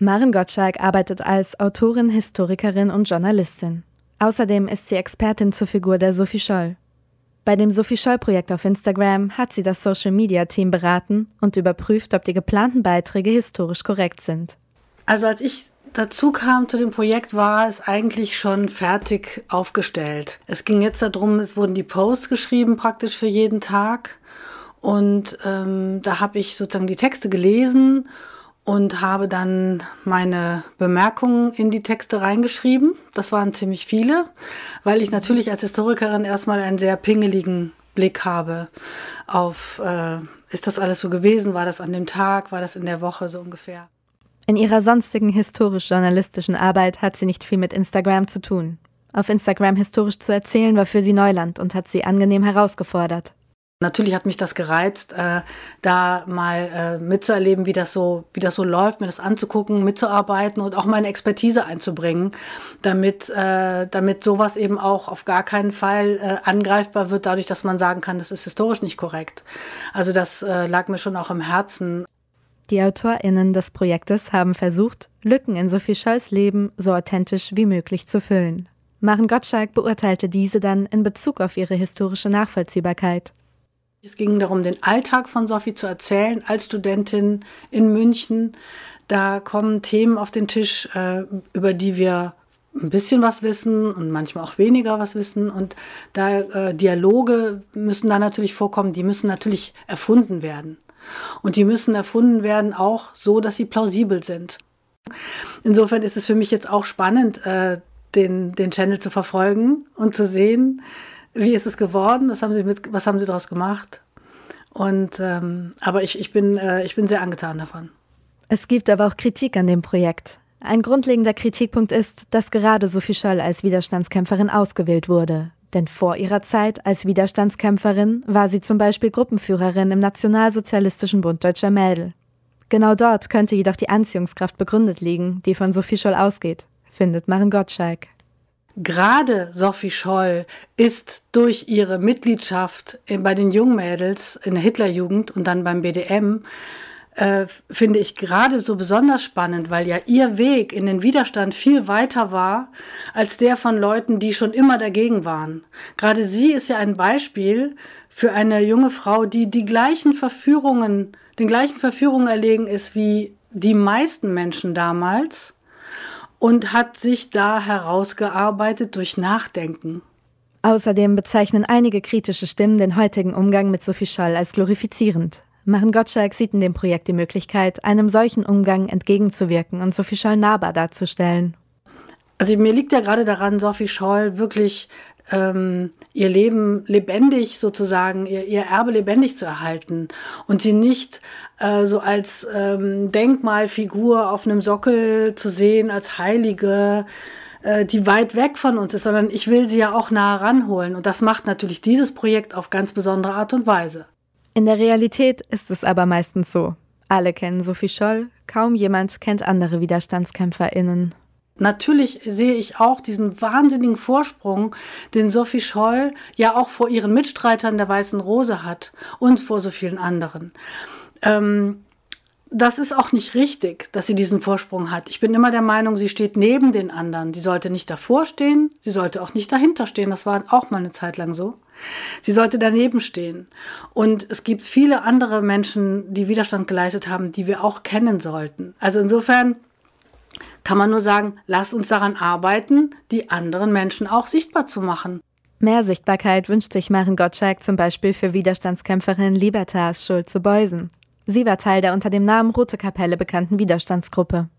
Maren Gottschalk arbeitet als Autorin, Historikerin und Journalistin. Außerdem ist sie Expertin zur Figur der Sophie Scholl. Bei dem Sophie Scholl-Projekt auf Instagram hat sie das Social-Media-Team beraten und überprüft, ob die geplanten Beiträge historisch korrekt sind. Also als ich dazu kam zu dem Projekt, war es eigentlich schon fertig aufgestellt. Es ging jetzt darum, es wurden die Posts geschrieben praktisch für jeden Tag. Und ähm, da habe ich sozusagen die Texte gelesen und habe dann meine Bemerkungen in die Texte reingeschrieben. Das waren ziemlich viele, weil ich natürlich als Historikerin erstmal einen sehr pingeligen Blick habe auf, äh, ist das alles so gewesen, war das an dem Tag, war das in der Woche so ungefähr. In ihrer sonstigen historisch-journalistischen Arbeit hat sie nicht viel mit Instagram zu tun. Auf Instagram historisch zu erzählen war für sie Neuland und hat sie angenehm herausgefordert. Natürlich hat mich das gereizt, äh, da mal äh, mitzuerleben, wie das so, wie das so läuft, mir das anzugucken, mitzuarbeiten und auch meine Expertise einzubringen, damit, äh, damit sowas eben auch auf gar keinen Fall äh, angreifbar wird, dadurch, dass man sagen kann, das ist historisch nicht korrekt. Also das äh, lag mir schon auch im Herzen. Die AutorInnen des Projektes haben versucht, Lücken in Sophie Scholls Leben so authentisch wie möglich zu füllen. Maren Gottschalk beurteilte diese dann in Bezug auf ihre historische Nachvollziehbarkeit. Es ging darum, den Alltag von Sophie zu erzählen als Studentin in München. Da kommen Themen auf den Tisch, äh, über die wir ein bisschen was wissen und manchmal auch weniger was wissen. Und da äh, Dialoge müssen da natürlich vorkommen, die müssen natürlich erfunden werden. Und die müssen erfunden werden auch so, dass sie plausibel sind. Insofern ist es für mich jetzt auch spannend, äh, den, den Channel zu verfolgen und zu sehen, wie ist es geworden? Was haben Sie, mit, was haben Sie daraus gemacht? Und, ähm, aber ich, ich, bin, äh, ich bin sehr angetan davon. Es gibt aber auch Kritik an dem Projekt. Ein grundlegender Kritikpunkt ist, dass gerade Sophie Scholl als Widerstandskämpferin ausgewählt wurde. Denn vor ihrer Zeit als Widerstandskämpferin war sie zum Beispiel Gruppenführerin im Nationalsozialistischen Bund Deutscher Mädel. Genau dort könnte jedoch die Anziehungskraft begründet liegen, die von Sophie Scholl ausgeht, findet Maren Gottschalk. Gerade Sophie Scholl ist durch ihre Mitgliedschaft bei den Jungmädels in der Hitlerjugend und dann beim BDM äh, finde ich gerade so besonders spannend, weil ja ihr Weg in den Widerstand viel weiter war als der von Leuten, die schon immer dagegen waren. Gerade sie ist ja ein Beispiel für eine junge Frau, die die gleichen Verführungen, den gleichen Verführungen erlegen ist wie die meisten Menschen damals und hat sich da herausgearbeitet durch Nachdenken. Außerdem bezeichnen einige kritische Stimmen den heutigen Umgang mit Sophie Scholl als glorifizierend. Maren Gottschalk sieht in dem Projekt die Möglichkeit, einem solchen Umgang entgegenzuwirken und Sophie Scholl nahbar darzustellen. Also mir liegt ja gerade daran, Sophie Scholl wirklich ähm, ihr Leben lebendig sozusagen, ihr, ihr Erbe lebendig zu erhalten und sie nicht äh, so als ähm, Denkmalfigur auf einem Sockel zu sehen, als Heilige, äh, die weit weg von uns ist, sondern ich will sie ja auch nah ranholen. Und das macht natürlich dieses Projekt auf ganz besondere Art und Weise. In der Realität ist es aber meistens so. Alle kennen Sophie Scholl, kaum jemand kennt andere WiderstandskämpferInnen. Natürlich sehe ich auch diesen wahnsinnigen Vorsprung, den Sophie Scholl ja auch vor ihren Mitstreitern der Weißen Rose hat und vor so vielen anderen. Ähm, das ist auch nicht richtig, dass sie diesen Vorsprung hat. Ich bin immer der Meinung, sie steht neben den anderen. Sie sollte nicht davor stehen, sie sollte auch nicht dahinter stehen. Das war auch mal eine Zeit lang so. Sie sollte daneben stehen. Und es gibt viele andere Menschen, die Widerstand geleistet haben, die wir auch kennen sollten. Also insofern kann man nur sagen, lasst uns daran arbeiten, die anderen Menschen auch sichtbar zu machen. Mehr Sichtbarkeit wünscht sich Maren Gottschalk zum Beispiel für Widerstandskämpferin Libertas Schulze-Beusen. Sie war Teil der unter dem Namen Rote Kapelle bekannten Widerstandsgruppe.